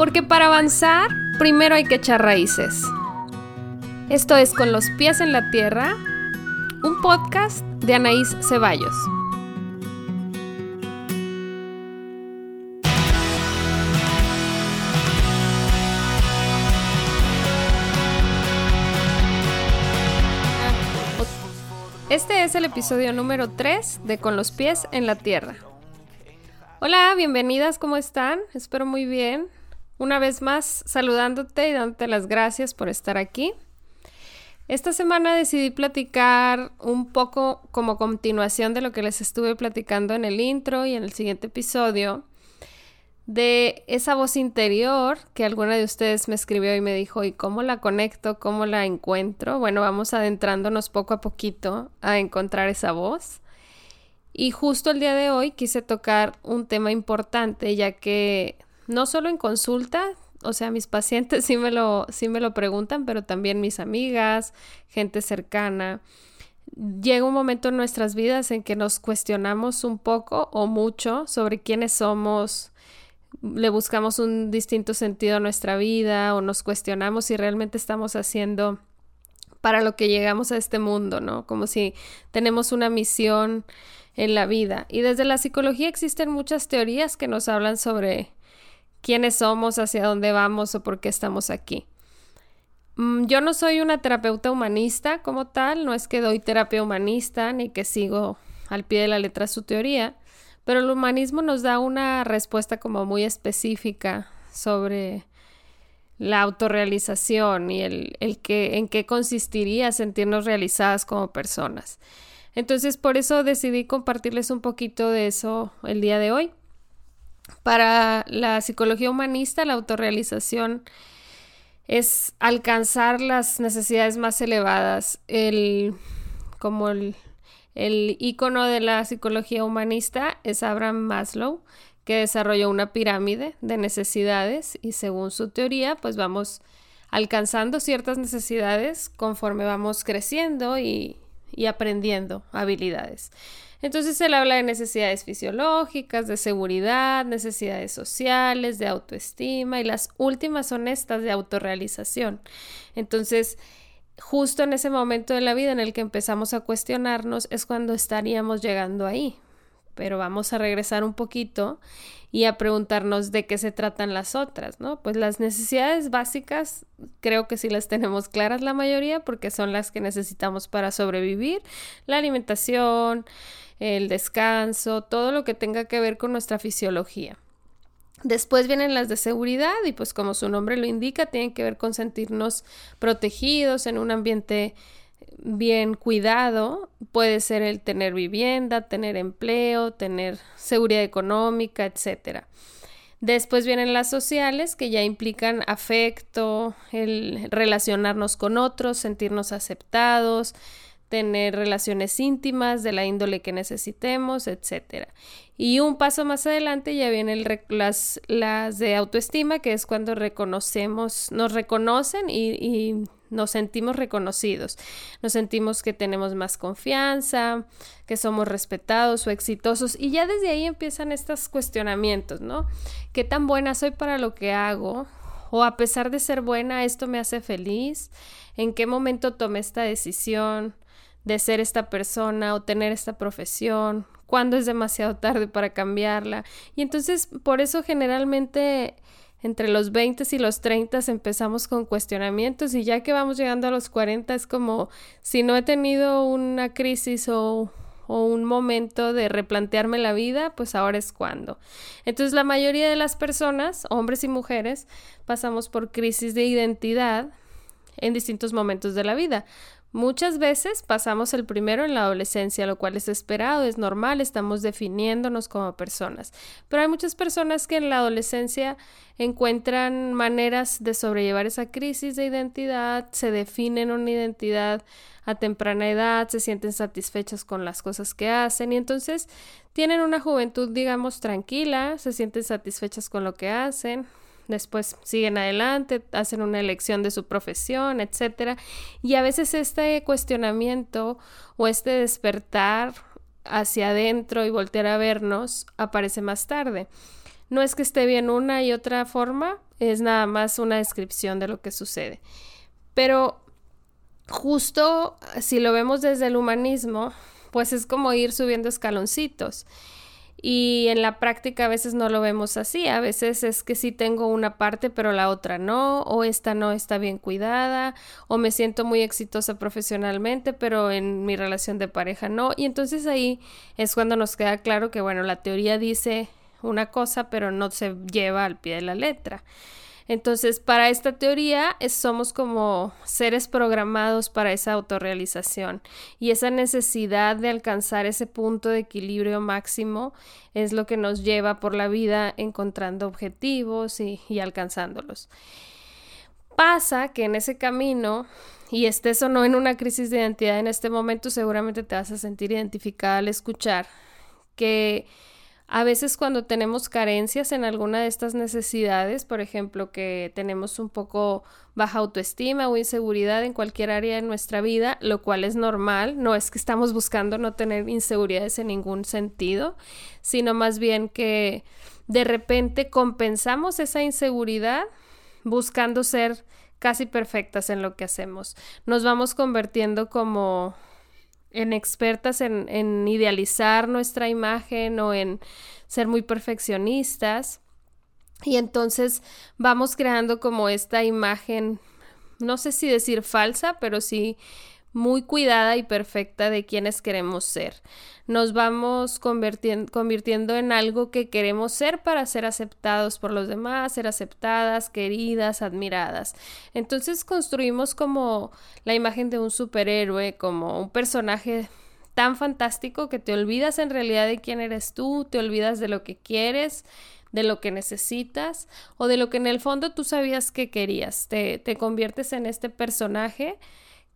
Porque para avanzar, primero hay que echar raíces. Esto es Con los pies en la tierra, un podcast de Anaís Ceballos. Este es el episodio número 3 de Con los pies en la tierra. Hola, bienvenidas, ¿cómo están? Espero muy bien. Una vez más, saludándote y dándote las gracias por estar aquí. Esta semana decidí platicar un poco como continuación de lo que les estuve platicando en el intro y en el siguiente episodio de esa voz interior que alguna de ustedes me escribió y me dijo, ¿y cómo la conecto? ¿Cómo la encuentro? Bueno, vamos adentrándonos poco a poquito a encontrar esa voz. Y justo el día de hoy quise tocar un tema importante, ya que no solo en consulta, o sea, mis pacientes sí me lo, sí me lo preguntan, pero también mis amigas, gente cercana. Llega un momento en nuestras vidas en que nos cuestionamos un poco o mucho sobre quiénes somos, le buscamos un distinto sentido a nuestra vida o nos cuestionamos si realmente estamos haciendo para lo que llegamos a este mundo, ¿no? Como si tenemos una misión en la vida. Y desde la psicología existen muchas teorías que nos hablan sobre quiénes somos, hacia dónde vamos o por qué estamos aquí. Mm, yo no soy una terapeuta humanista como tal, no es que doy terapia humanista ni que sigo al pie de la letra su teoría, pero el humanismo nos da una respuesta como muy específica sobre la autorrealización y el, el que, en qué consistiría sentirnos realizadas como personas. Entonces, por eso decidí compartirles un poquito de eso el día de hoy. Para la psicología humanista, la autorrealización es alcanzar las necesidades más elevadas. El, como el, el icono de la psicología humanista es Abraham Maslow, que desarrolló una pirámide de necesidades y según su teoría, pues vamos alcanzando ciertas necesidades conforme vamos creciendo y, y aprendiendo habilidades. Entonces él habla de necesidades fisiológicas, de seguridad, necesidades sociales, de autoestima y las últimas son estas de autorrealización. Entonces, justo en ese momento de la vida en el que empezamos a cuestionarnos es cuando estaríamos llegando ahí. Pero vamos a regresar un poquito y a preguntarnos de qué se tratan las otras, ¿no? Pues las necesidades básicas creo que sí las tenemos claras la mayoría porque son las que necesitamos para sobrevivir, la alimentación, el descanso, todo lo que tenga que ver con nuestra fisiología. Después vienen las de seguridad y pues como su nombre lo indica, tienen que ver con sentirnos protegidos en un ambiente bien cuidado. Puede ser el tener vivienda, tener empleo, tener seguridad económica, etc. Después vienen las sociales que ya implican afecto, el relacionarnos con otros, sentirnos aceptados, tener relaciones íntimas de la índole que necesitemos, etc. Y un paso más adelante ya vienen las, las de autoestima, que es cuando reconocemos, nos reconocen y, y nos sentimos reconocidos, nos sentimos que tenemos más confianza, que somos respetados o exitosos y ya desde ahí empiezan estos cuestionamientos, ¿no? ¿Qué tan buena soy para lo que hago? O a pesar de ser buena, esto me hace feliz. ¿En qué momento tomé esta decisión? de ser esta persona o tener esta profesión, cuándo es demasiado tarde para cambiarla. Y entonces por eso generalmente entre los 20 y los 30 empezamos con cuestionamientos y ya que vamos llegando a los 40 es como si no he tenido una crisis o, un momento de replantearme la vida, pues ahora es cuando. Entonces la mayoría de las personas, hombres y mujeres, pasamos por crisis de identidad en distintos momentos de la vida. Muchas veces pasamos el primero en la adolescencia, lo cual es esperado, es normal, estamos definiéndonos como personas. Pero hay muchas personas que en la adolescencia encuentran maneras de sobrellevar esa crisis de identidad, se definen una identidad a temprana edad, se sienten satisfechas con las cosas que hacen y entonces tienen una juventud, digamos, tranquila, se sienten satisfechas con lo que hacen, después siguen adelante, hacen una elección de su profesión, etcétera. Y a veces este cuestionamiento o este despertar hacia adentro y voltear a vernos aparece más tarde. no es que esté bien una y otra forma, es nada más una descripción de lo que sucede. Pero justo si lo vemos desde el humanismo, pues es como ir subiendo escaloncitos. Y en la práctica a veces no lo vemos así, a veces es que sí tengo una parte pero la otra no, o esta no está bien cuidada, o me siento muy exitosa profesionalmente pero en mi relación de pareja no. Y entonces ahí es cuando nos queda claro que bueno, la teoría dice una cosa pero no se lleva al pie de la letra. Entonces, para esta teoría somos como seres programados para esa autorrealización y esa necesidad de alcanzar ese punto de equilibrio máximo es lo que nos lleva por la vida encontrando objetivos y, y alcanzándolos. Pasa que en ese camino y estés o no en una crisis de identidad en este momento, seguramente te vas a sentir identificada al escuchar que a veces cuando tenemos carencias en alguna de estas necesidades, por ejemplo, que tenemos un poco baja autoestima o inseguridad en cualquier área de nuestra vida, lo cual es normal, no es que estamos buscando no tener inseguridades en ningún sentido, sino más bien que de repente compensamos esa inseguridad buscando ser casi perfectas en lo que hacemos. Nos vamos convirtiendo como en expertas en, idealizar nuestra imagen o en ser muy perfeccionistas. Y entonces vamos creando como esta imagen, no sé si decir falsa, pero sí muy cuidada y perfecta de quienes queremos ser. Nos vamos convirtiendo, en algo que queremos ser para ser aceptados por los demás, ser aceptadas, queridas, admiradas. Entonces construimos como la imagen de un superhéroe, como un personaje tan fantástico que te olvidas en realidad de quién eres tú, te olvidas de lo que quieres, de lo que necesitas o de lo que en el fondo tú sabías que querías. Te, te conviertes en este personaje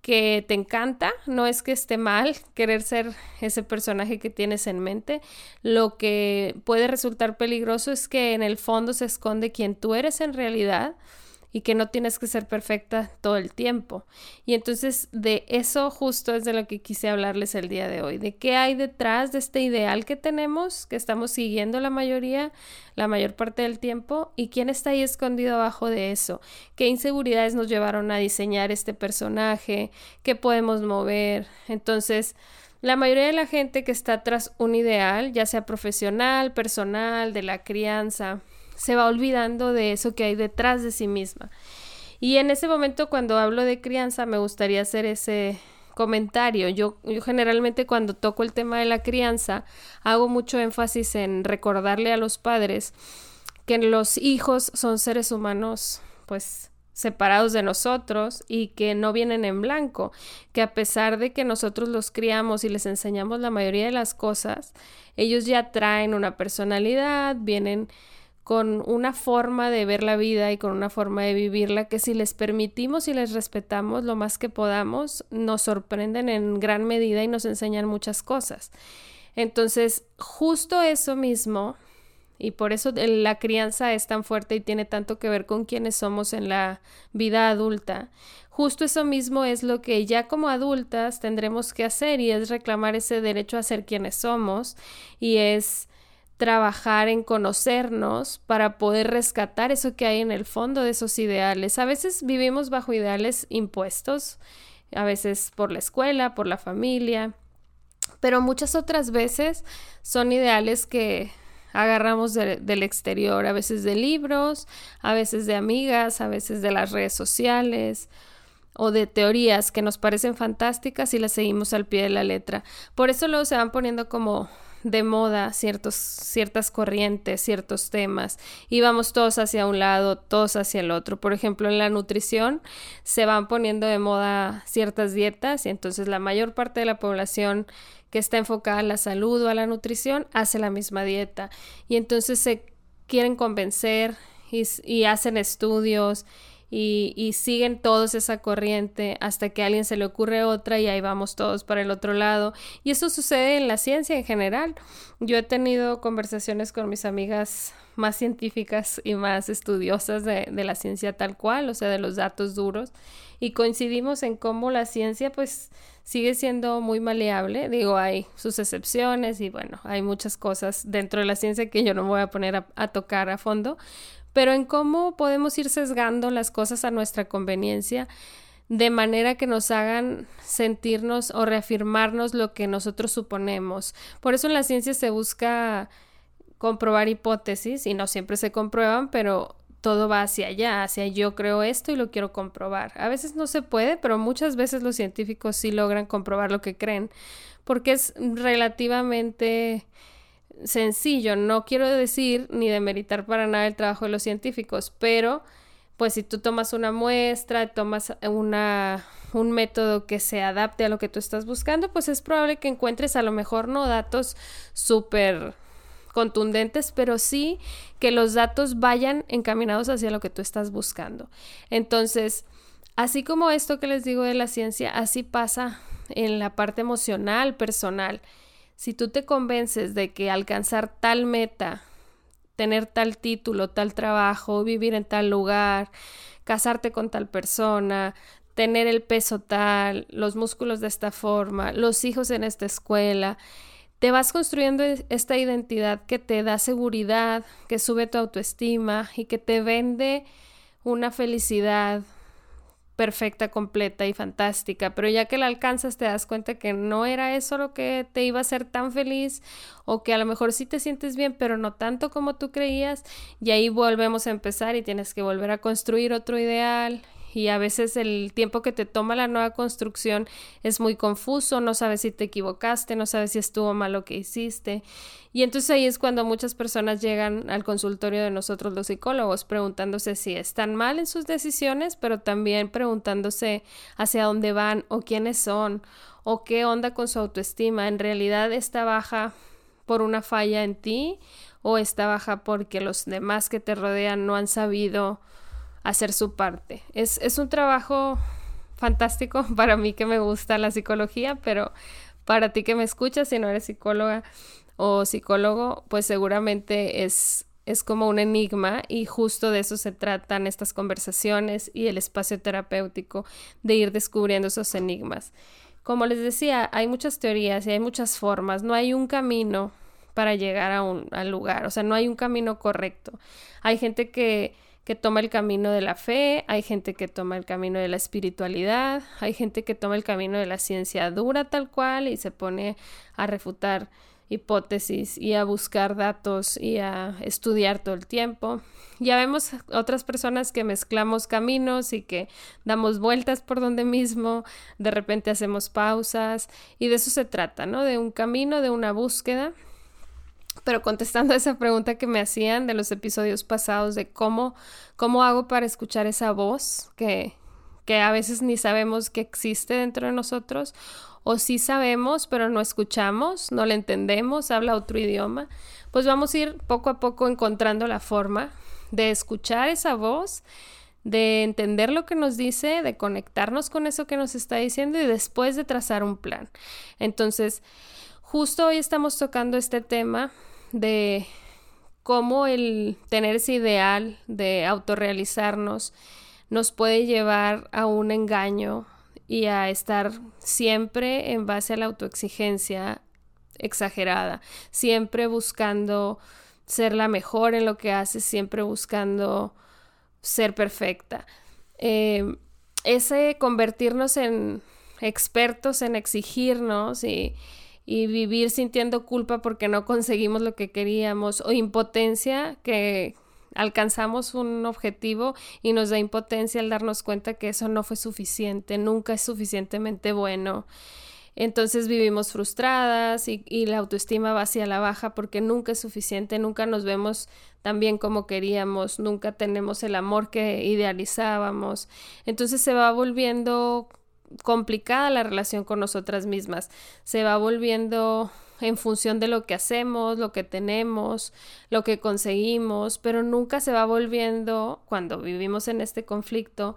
que te encanta, no es que esté mal querer ser ese personaje que tienes en mente, lo que puede resultar peligroso es que en el fondo se esconde quien tú eres en realidad y que no tienes que ser perfecta todo el tiempo. Y entonces de eso justo es de lo que quise hablarles el día de hoy, de qué hay detrás de este ideal que tenemos, que estamos siguiendo la mayoría, la mayor parte del tiempo, y quién está ahí escondido abajo de eso, qué inseguridades nos llevaron a diseñar este personaje, qué podemos mover. Entonces, la mayoría de la gente que está tras un ideal, ya sea profesional, personal, de la crianza, se va olvidando de eso que hay detrás de sí misma. Y en ese momento cuando hablo de crianza me gustaría hacer ese comentario. Yo, yo generalmente cuando toco el tema de la crianza hago mucho énfasis en recordarle a los padres que los hijos son seres humanos pues separados de nosotros y que no vienen en blanco, que a pesar de que nosotros los criamos y les enseñamos la mayoría de las cosas, ellos ya traen una personalidad, vienen con una forma de ver la vida y con una forma de vivirla que si les permitimos y les respetamos lo más que podamos, nos sorprenden en gran medida y nos enseñan muchas cosas. Entonces, justo eso mismo, y por eso la crianza es tan fuerte y tiene tanto que ver con quienes somos en la vida adulta, justo eso mismo es lo que ya como adultas tendremos que hacer y es reclamar ese derecho a ser quienes somos y es trabajar en conocernos para poder rescatar eso que hay en el fondo de esos ideales. A veces vivimos bajo ideales impuestos, a veces por la escuela, por la familia, pero muchas otras veces son ideales que agarramos del exterior, a veces de libros, a veces de amigas, a veces de las redes sociales o de teorías que nos parecen fantásticas y las seguimos al pie de la letra. Por eso luego se van poniendo como de moda ciertos, ciertas corrientes, ciertos temas, y vamos todos hacia un lado, todos hacia el otro. Por ejemplo, en la nutrición se van poniendo de moda ciertas dietas y entonces la mayor parte de la población que está enfocada a la salud o a la nutrición hace la misma dieta y entonces se quieren convencer y, y hacen estudios y, siguen todos esa corriente hasta que a alguien se le ocurre otra y ahí vamos todos para el otro lado. Y eso sucede en la ciencia en general. Yo he tenido conversaciones con mis amigas más científicas y más estudiosas de, la ciencia tal cual, o sea, de los datos duros, y coincidimos en cómo la ciencia pues sigue siendo muy maleable. Digo, hay sus excepciones y bueno, hay muchas cosas dentro de la ciencia que yo no voy a poner a, tocar a fondo, pero en cómo podemos ir sesgando las cosas a nuestra conveniencia de manera que nos hagan sentirnos o reafirmarnos lo que nosotros suponemos. Por eso en la ciencia se busca comprobar hipótesis y no siempre se comprueban, pero todo va hacia allá, hacia yo creo esto y lo quiero comprobar. A veces no se puede, pero muchas veces los científicos sí logran comprobar lo que creen, porque es relativamente sencillo. No quiero decir ni demeritar para nada el trabajo de los científicos, pero pues si tú tomas una muestra, tomas una, un método que se adapte a lo que tú estás buscando, pues es probable que encuentres a lo mejor no datos súper contundentes, pero sí que los datos vayan encaminados hacia lo que tú estás buscando. Entonces, así como esto que les digo de la ciencia, así pasa en la parte emocional, personal. Si tú te convences de que alcanzar tal meta, tener tal título, tal trabajo, vivir en tal lugar, casarte con tal persona, tener el peso tal, los músculos de esta forma, los hijos en esta escuela, te vas construyendo esta identidad que te da seguridad, que sube tu autoestima y que te vende una felicidad perfecta, completa y fantástica, pero ya que la alcanzas te das cuenta que no era eso lo que te iba a hacer tan feliz o que a lo mejor sí te sientes bien, pero no tanto como tú creías y ahí volvemos a empezar y tienes que volver a construir otro ideal y a veces el tiempo que te toma la nueva construcción es muy confuso, no sabes si te equivocaste, no sabes si estuvo mal lo que hiciste. Y entonces ahí es cuando muchas personas llegan al consultorio de nosotros los psicólogos preguntándose si están mal en sus decisiones, pero también preguntándose hacia dónde van o quiénes son o qué onda con su autoestima. ¿En realidad está baja por una falla en ti o está baja porque los demás que te rodean no han sabido hacer su parte. Es, es un trabajo fantástico para mí que me gusta la psicología, pero para ti que me escuchas, si no eres psicóloga o psicólogo, pues seguramente es, es como un enigma y justo de eso se tratan estas conversaciones y el espacio terapéutico, de ir descubriendo esos enigmas. Como les decía, hay muchas teorías y hay muchas formas, no hay un camino para llegar a un al lugar, o sea, no hay un camino correcto. Hay gente que que toma el camino de la fe, hay gente que toma el camino de la espiritualidad, hay gente que toma el camino de la ciencia dura tal cual y se pone a refutar hipótesis y a buscar datos y a estudiar todo el tiempo. Ya vemos otras personas que mezclamos caminos y que damos vueltas por donde mismo, de repente hacemos pausas y de eso se trata, ¿no? De un camino, de una búsqueda pero contestando a esa pregunta que me hacían de los episodios pasados de cómo, cómo hago para escuchar esa voz que, que a veces ni sabemos que existe dentro de nosotros, o sí sabemos, pero no escuchamos, no la entendemos, habla otro idioma, pues vamos a ir poco a poco encontrando la forma de escuchar esa voz, de entender lo que nos dice, de conectarnos con eso que nos está diciendo y después de trazar un plan. Entonces, Justo hoy estamos tocando este tema de cómo el tener ese ideal de autorrealizarnos nos puede llevar a un engaño y a estar siempre en base a la autoexigencia exagerada, siempre buscando ser la mejor en lo que haces, siempre buscando ser perfecta. Eh, ese convertirnos en expertos en exigirnos y y vivir sintiendo culpa porque no conseguimos lo que queríamos o impotencia que alcanzamos un objetivo y nos da impotencia al darnos cuenta que eso no fue suficiente, nunca es suficientemente bueno. Entonces vivimos frustradas y, y, la autoestima va hacia la baja porque nunca es suficiente, nunca nos vemos tan bien como queríamos, nunca tenemos el amor que idealizábamos. Entonces se va volviendo complicada la relación con nosotras mismas. Se va volviendo en función de lo que hacemos, lo que tenemos, lo que conseguimos, pero nunca se va volviendo, cuando vivimos en este conflicto,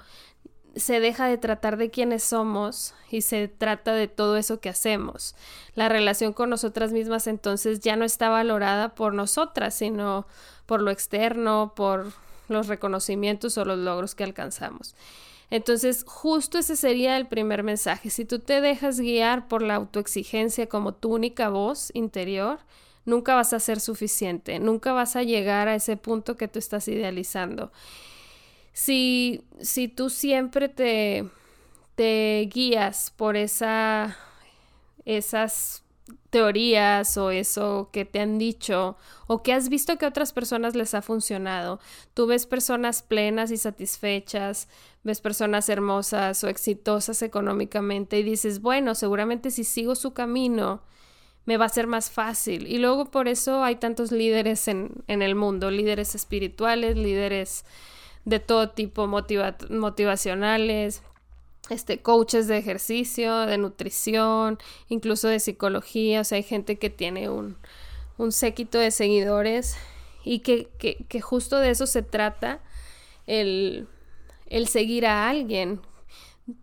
se deja de tratar de quiénes somos y se trata de todo eso que hacemos. La relación con nosotras mismas entonces ya no está valorada por nosotras, sino por lo externo, por los reconocimientos o los logros que alcanzamos. Entonces, justo ese sería el primer mensaje. Si tú te dejas guiar por la autoexigencia como tu única voz interior, nunca vas a ser suficiente, nunca vas a llegar a ese punto que tú estás idealizando. Si, si tú siempre te, te guías por esa, esas teorías o eso que te han dicho o que has visto que a otras personas les ha funcionado. Tú ves personas plenas y satisfechas, ves personas hermosas o exitosas económicamente y dices, bueno, seguramente si sigo su camino me va a ser más fácil. Y luego por eso hay tantos líderes en, en el mundo, líderes espirituales, líderes de todo tipo, motivacionales, este, coaches de ejercicio, de nutrición, incluso de psicología. O sea, hay gente que tiene un, un séquito de seguidores y que, que, que, justo de eso se trata el, el seguir a alguien.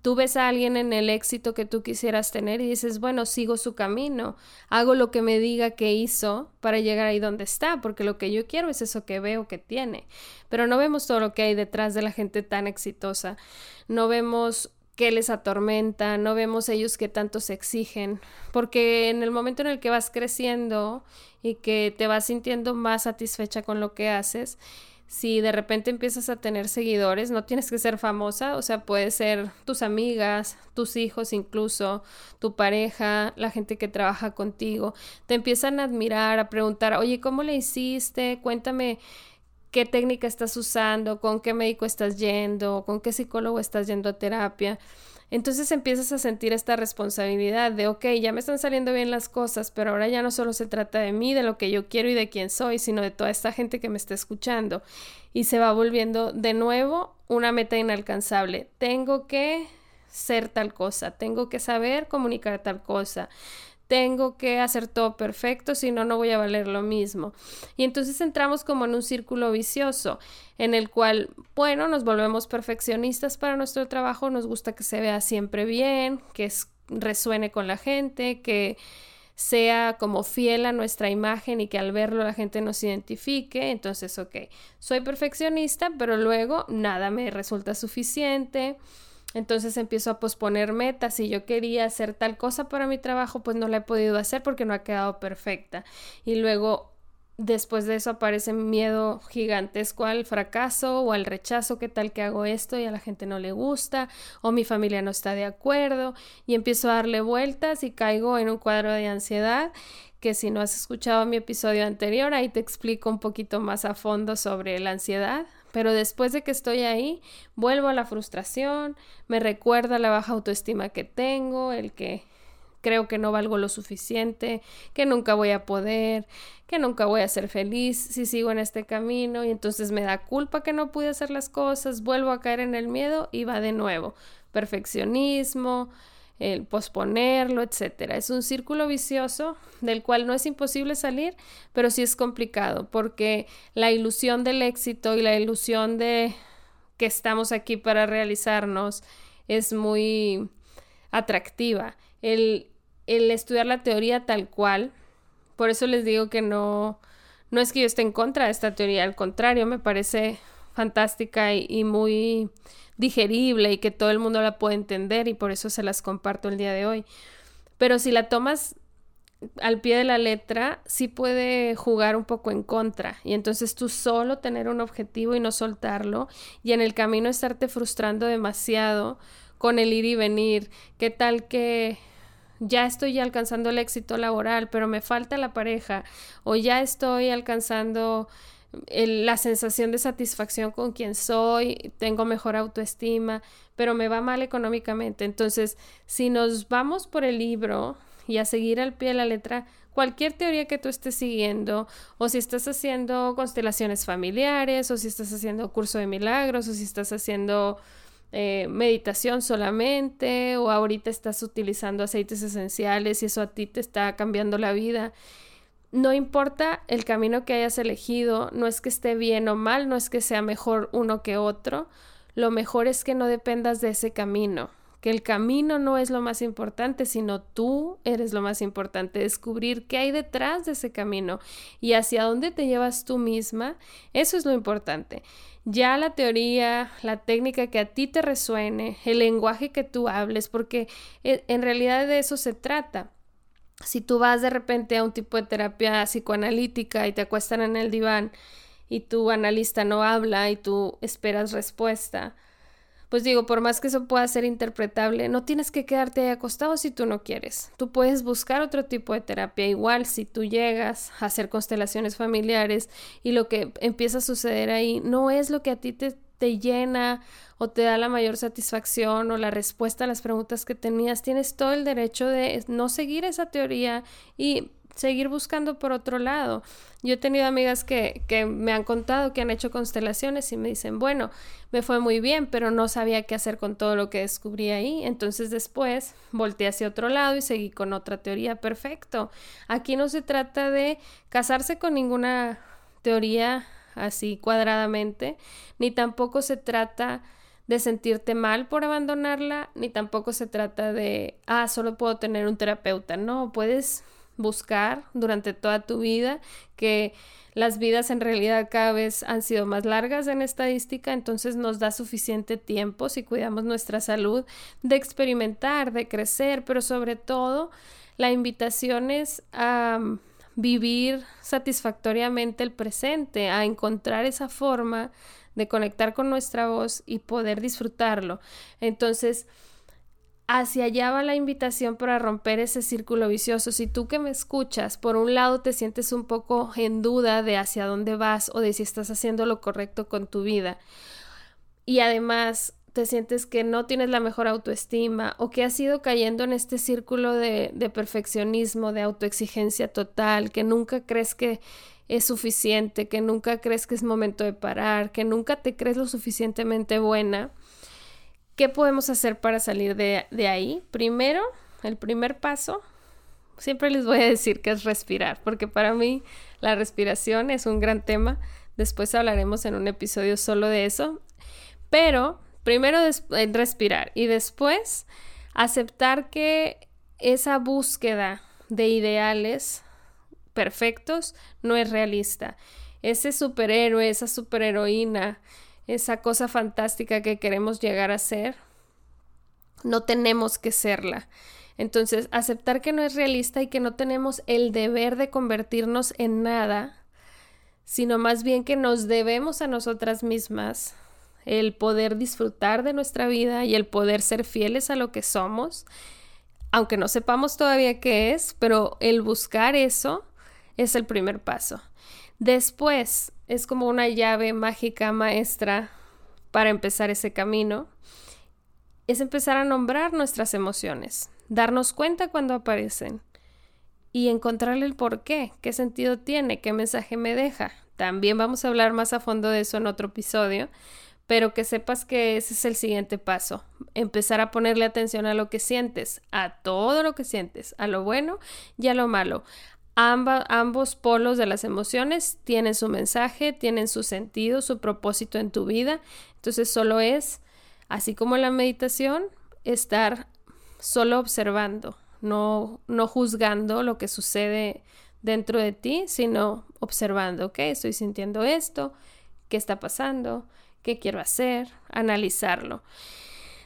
Tú ves a alguien en el éxito que tú quisieras tener y dices, bueno, sigo su camino, hago lo que me diga que hizo para llegar ahí donde está, porque lo que yo quiero es eso que veo que tiene. Pero no vemos todo lo que hay detrás de la gente tan exitosa. No vemos que les atormenta, no vemos ellos que tanto se exigen, porque en el momento en el que vas creciendo y que te vas sintiendo más satisfecha con lo que haces, si de repente empiezas a tener seguidores, no tienes que ser famosa, o sea, puede ser tus amigas, tus hijos incluso, tu pareja, la gente que trabaja contigo, te empiezan a admirar, a preguntar, oye, ¿cómo le hiciste? Cuéntame qué técnica estás usando, con qué médico estás yendo, con qué psicólogo estás yendo a terapia. Entonces empiezas a sentir esta responsabilidad de, ok, ya me están saliendo bien las cosas, pero ahora ya no solo se trata de mí, de lo que yo quiero y de quién soy, sino de toda esta gente que me está escuchando. Y se va volviendo de nuevo una meta inalcanzable. Tengo que ser tal cosa, tengo que saber comunicar tal cosa, tengo que hacer todo perfecto, si no, no voy a valer lo mismo. Y entonces entramos como en un círculo vicioso en el cual, bueno, nos volvemos perfeccionistas para nuestro trabajo, nos gusta que se vea siempre bien, que resuene con la gente, que sea como fiel a nuestra imagen y que al verlo la gente nos identifique. Entonces, ok, soy perfeccionista, pero luego nada me resulta suficiente entonces empiezo a posponer metas. Si yo quería hacer tal cosa para mi trabajo, pues no la he podido hacer porque no ha quedado perfecta. Y luego, después de eso, aparece miedo gigantesco al fracaso o al rechazo. ¿Qué tal que hago esto y a la gente no le gusta? O mi familia no está de acuerdo. Y empiezo a darle vueltas y caigo en un cuadro de ansiedad que si no has escuchado mi episodio anterior, ahí te explico un poquito más a fondo sobre la ansiedad, pero después de que estoy ahí, vuelvo a la frustración, me recuerda la baja autoestima que tengo, el que creo que no valgo lo suficiente, que nunca voy a poder, que nunca voy a ser feliz si sigo en este camino y entonces me da culpa que no pude hacer las cosas, vuelvo a caer en el miedo y va de nuevo. Perfeccionismo, el posponerlo, etcétera. Es un círculo vicioso del cual no es imposible salir, pero sí es complicado porque la ilusión del éxito y la ilusión de que estamos aquí para realizarnos es muy atractiva. El, el estudiar la teoría tal cual, por eso les digo que no, no es que yo esté en contra de esta teoría, al contrario, me parece fantástica y muy digerible y que todo el mundo la puede entender y por eso se las comparto el día de hoy. Pero si la tomas al pie de la letra, sí puede jugar un poco en contra y entonces tú solo tener un objetivo y no soltarlo y en el camino estarte frustrando demasiado con el ir y venir. ¿Qué tal que ya estoy alcanzando el éxito laboral, pero me falta la pareja o ya estoy alcanzando la sensación de satisfacción con quien soy, tengo mejor autoestima, pero me va mal económicamente. Entonces, si nos vamos por el libro y a seguir al pie de la letra, cualquier teoría que tú estés siguiendo, o si estás haciendo constelaciones familiares, o si estás haciendo curso de milagros, o si estás haciendo eh, meditación solamente o ahorita estás utilizando aceites esenciales y eso a ti te está cambiando la vida. No importa el camino que hayas elegido, no es que esté bien o mal, no es que sea mejor uno que otro, lo mejor es que no dependas de ese camino que el camino no es lo más importante, sino tú eres lo más importante, descubrir qué hay detrás de ese camino y hacia dónde te llevas tú misma, eso es lo importante. Ya la teoría, la técnica que a ti te resuene, el lenguaje que tú hables, porque e, en realidad de eso se trata. Si tú vas de repente a un tipo de terapia psicoanalítica y te acuestan en el diván y tu analista no habla y tú esperas respuesta, pues digo, por más que eso pueda ser interpretable, no tienes que quedarte ahí acostado si tú no quieres. Tú puedes buscar otro tipo de terapia. Igual si tú llegas a hacer constelaciones familiares y lo que empieza a suceder ahí no es lo que a ti te, te llena o te da la mayor satisfacción o la respuesta a las preguntas que tenías, tienes todo el derecho de no seguir esa teoría y seguir buscando por otro lado. Yo he tenido amigas que, que, me han contado que han hecho constelaciones y me dicen, bueno, me fue muy bien, pero no sabía qué hacer con todo lo que descubrí ahí. Entonces después volteé hacia otro lado y seguí con otra teoría. Perfecto. Aquí no se trata de casarse con ninguna teoría así cuadradamente, ni tampoco se trata de sentirte mal por abandonarla, ni tampoco se trata de, ah, solo puedo tener un terapeuta. No, puedes buscar durante toda tu vida, que las vidas en realidad cada vez han sido más largas en estadística, entonces nos da suficiente tiempo si cuidamos nuestra salud de experimentar, de crecer, pero sobre todo la invitación es a vivir satisfactoriamente el presente, a encontrar esa forma de conectar con nuestra voz y poder disfrutarlo. Entonces, hacia allá va la invitación para romper ese círculo vicioso. Si tú que me escuchas, por un lado te sientes un poco en duda de hacia dónde vas o de si estás haciendo lo correcto con tu vida, y además te sientes que no tienes la mejor autoestima o que has ido cayendo en este círculo de, de perfeccionismo, de autoexigencia total, que nunca crees que es suficiente, que nunca crees que es momento de parar, que nunca te crees lo suficientemente buena, ¿Qué podemos hacer para salir de, ahí? Primero, el primer paso, siempre les voy a decir que es respirar, porque para mí la respiración es un gran tema. Después hablaremos en un episodio solo de eso. Pero primero respirar y después aceptar que esa búsqueda de ideales perfectos no es realista. Ese superhéroe, esa superheroína, esa cosa fantástica que queremos llegar a ser, no tenemos que serla. Entonces, aceptar que no es realista y que no tenemos el deber de convertirnos en nada, sino más bien que nos debemos a nosotras mismas el poder disfrutar de nuestra vida y el poder ser fieles a lo que somos, aunque no sepamos todavía qué es, pero el buscar eso es el primer paso. Después, es como una llave mágica maestra para empezar ese camino, es empezar a nombrar nuestras emociones, darnos cuenta cuando aparecen y encontrarle el por qué, qué sentido tiene, qué mensaje me deja. También vamos a hablar más a fondo de eso en otro episodio, pero que sepas que ese es el siguiente paso, empezar a ponerle atención a lo que sientes, a todo lo que sientes, a lo bueno y a lo malo, ambos polos de las emociones tienen su mensaje, tienen su sentido, su propósito en tu vida. Entonces solo es, así como la meditación, estar solo observando, no, no juzgando lo que sucede dentro de ti, sino observando, ok, estoy sintiendo esto, qué está pasando, qué quiero hacer, analizarlo.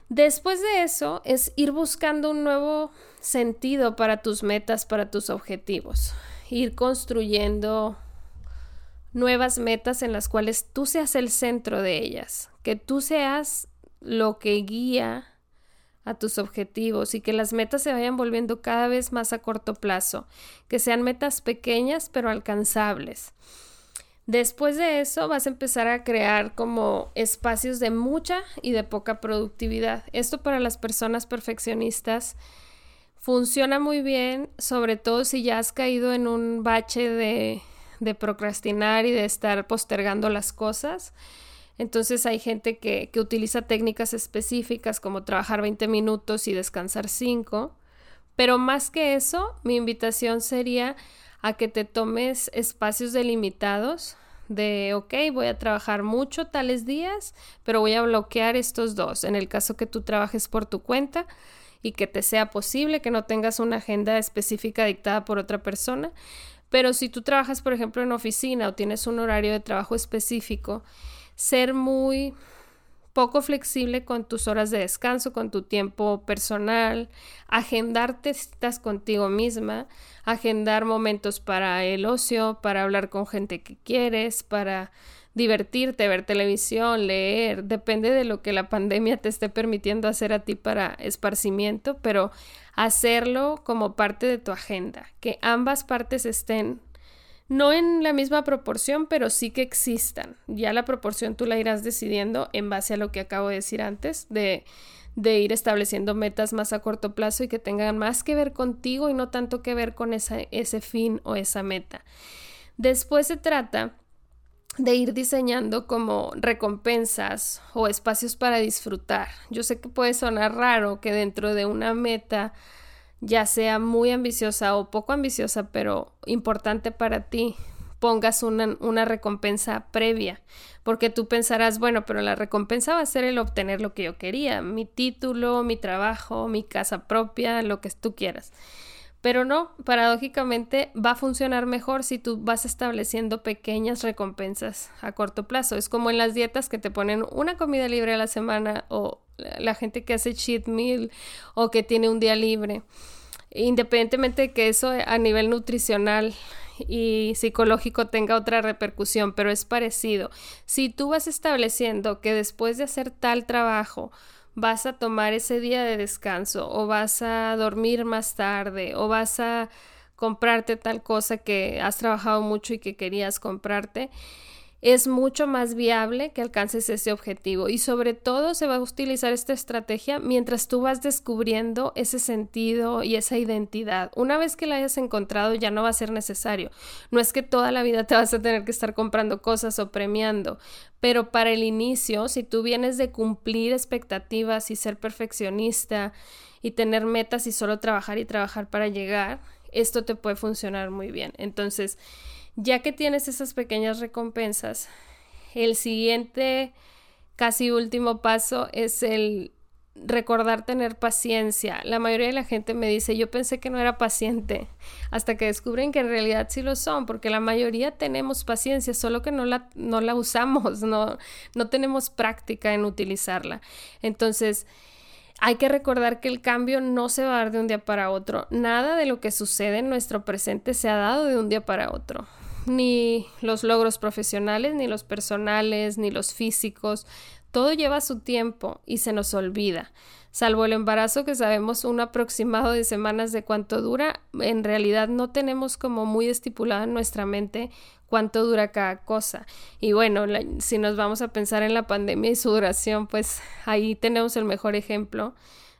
Después de eso es ir buscando un nuevo sentido para tus metas, para tus objetivos, ir construyendo nuevas metas en las cuales tú seas el centro de ellas, que tú seas lo que guía a tus objetivos y que las metas se vayan volviendo cada vez más a corto plazo, que sean metas pequeñas pero alcanzables. Después de eso vas a empezar a crear como espacios de mucha y de poca productividad. Esto para las personas perfeccionistas funciona muy bien, sobre todo si ya has caído en un bache de, procrastinar y de estar postergando las cosas. Entonces hay gente que, que utiliza técnicas específicas como trabajar 20 minutos y descansar 5. Pero más que eso, mi invitación sería a que te tomes espacios delimitados de, ok, voy a trabajar mucho tales días, pero voy a bloquear estos dos. En el caso que tú trabajes por tu cuenta y que te sea posible, que no tengas una agenda específica dictada por otra persona. Pero si tú trabajas, por ejemplo, en oficina o tienes un horario de trabajo específico, ser muy poco flexible con tus horas de descanso, con tu tiempo personal, agendarte estás contigo misma, agendar momentos para el ocio, para hablar con gente que quieres, para divertirte, ver televisión, leer, depende de lo que la pandemia te esté permitiendo hacer a ti para esparcimiento, pero hacerlo como parte de tu agenda, que ambas partes estén no en la misma proporción, pero sí que existan. Ya la proporción tú la irás decidiendo en base a lo que acabo de decir antes, de, de ir estableciendo metas más a corto plazo y que tengan más que ver contigo y no tanto que ver con ese fin o esa meta. Después se trata de ir diseñando como recompensas o espacios para disfrutar. Yo sé que puede sonar raro que dentro de una meta ya sea muy ambiciosa o poco ambiciosa, pero importante para ti, pongas una, una, recompensa previa, porque tú pensarás, bueno, pero la recompensa va a ser el obtener lo que yo quería, mi título, mi trabajo, mi casa propia, lo que tú quieras. Pero no, paradójicamente va a funcionar mejor si tú vas estableciendo pequeñas recompensas a corto plazo. Es como en las dietas que te ponen una comida libre a la semana o la gente que hace cheat meal o que tiene un día libre. Independientemente de que eso a nivel nutricional y psicológico tenga otra repercusión, pero es parecido. Si tú vas estableciendo que después de hacer tal trabajo vas a tomar ese día de descanso o vas a dormir más tarde o vas a comprarte tal cosa que has trabajado mucho y que querías comprarte, es mucho más viable que alcances ese objetivo y sobre todo se va a utilizar esta estrategia mientras tú vas descubriendo ese sentido y esa identidad. Una vez que la hayas encontrado ya no va a ser necesario. No es que toda la vida te vas a tener que estar comprando cosas o premiando, pero para el inicio, si tú vienes de cumplir expectativas y ser perfeccionista y tener metas y solo trabajar y trabajar para llegar, esto te puede funcionar muy bien. Entonces, ya que tienes esas pequeñas recompensas, el siguiente, casi último paso es el recordar tener paciencia. La mayoría de la gente me dice, yo pensé que no era paciente, hasta que descubren que en realidad sí lo son, porque la mayoría tenemos paciencia, solo que no la, no la usamos, no, no tenemos práctica en utilizarla. Entonces, hay que recordar que el cambio no se va a dar de un día para otro. Nada de lo que sucede en nuestro presente se ha dado de un día para otro ni los logros profesionales, ni los personales, ni los físicos. Todo lleva su tiempo y se nos olvida. Salvo el embarazo que sabemos un aproximado de semanas de cuánto dura, en realidad no tenemos como muy estipulado en nuestra mente cuánto dura cada cosa. Y bueno, si nos vamos a pensar en la pandemia y su duración, pues ahí tenemos el mejor ejemplo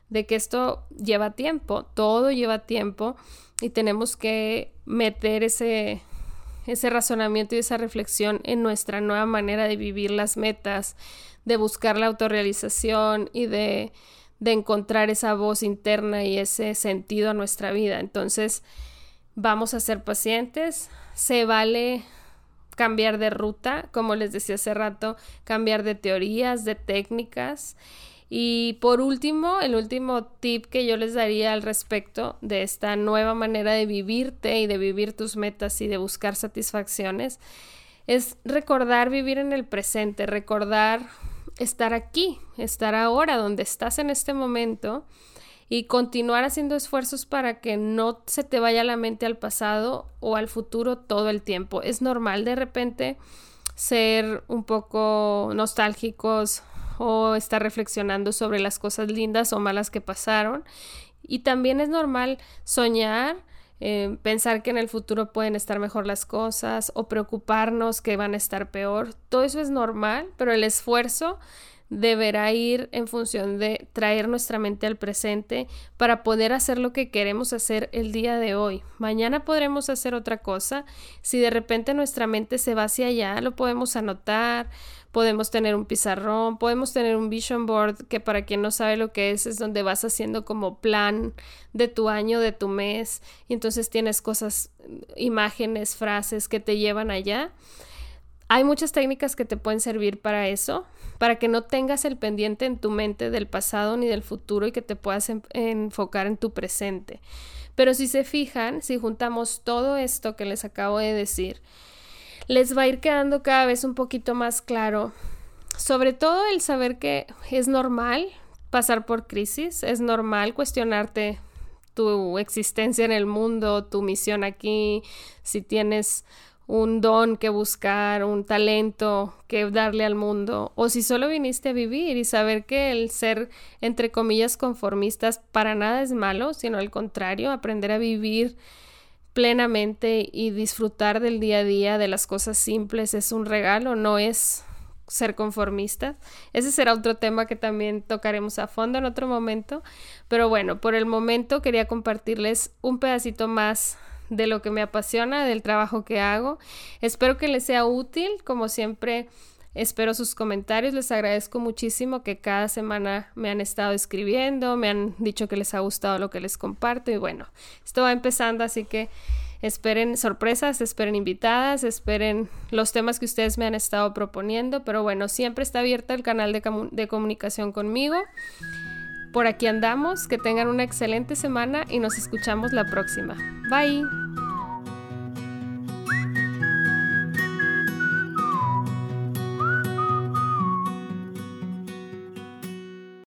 de que esto lleva tiempo, todo lleva tiempo y tenemos que meter ese ese razonamiento y esa reflexión en nuestra nueva manera de vivir las metas, de buscar la autorrealización y de, de encontrar esa voz interna y ese sentido a nuestra vida. Entonces, vamos a ser pacientes, se vale cambiar de ruta, como les decía hace rato, cambiar de teorías, de técnicas y por último, el último tip que yo les daría al respecto de esta nueva manera de vivirte y de vivir tus metas y de buscar satisfacciones es recordar vivir en el presente, recordar estar aquí, estar ahora donde estás en este momento y continuar haciendo esfuerzos para que no se te vaya la mente al pasado o al futuro todo el tiempo. Es normal de repente ser un poco nostálgicos o estar reflexionando sobre las cosas lindas o malas que pasaron. Y también es normal soñar, eh, pensar que en el futuro pueden estar mejor las cosas o preocuparnos que van a estar peor. Todo eso es normal, pero el esfuerzo deberá ir en función de traer nuestra mente al presente para poder hacer lo que queremos hacer el día de hoy. Mañana podremos hacer otra cosa. Si de repente nuestra mente se va hacia allá, lo podemos anotar, podemos tener un pizarrón, podemos tener un vision board, que para quien no sabe lo que es, es donde vas haciendo como plan de tu año, de tu mes, y entonces tienes cosas, imágenes, frases que te llevan allá. Hay muchas técnicas que te pueden servir para eso, para que no tengas el pendiente en tu mente del pasado ni del futuro y que te puedas enfocar en tu presente. Pero si se fijan, si juntamos todo esto que les acabo de decir, les va a ir quedando cada vez un poquito más claro, sobre todo el saber que es normal pasar por crisis, es normal cuestionarte tu existencia en el mundo, tu misión aquí, si tienes un don que buscar, un talento que darle al mundo, o si solo viniste a vivir y saber que el ser, entre comillas, conformistas para nada es malo, sino al contrario, aprender a vivir plenamente y disfrutar del día a día, de las cosas simples, es un regalo, no es ser conformista. Ese será otro tema que también tocaremos a fondo en otro momento, pero bueno, por el momento quería compartirles un pedacito más de lo que me apasiona, del trabajo que hago. Espero que les sea útil, como siempre. Espero sus comentarios, les agradezco muchísimo que cada semana me han estado escribiendo, me han dicho que les ha gustado lo que les comparto y bueno, esto va empezando, así que esperen sorpresas, esperen invitadas, esperen los temas que ustedes me han estado proponiendo, pero bueno, siempre está abierto el canal de, de comunicación conmigo. Por aquí andamos, que tengan una excelente semana y nos escuchamos la próxima. Bye.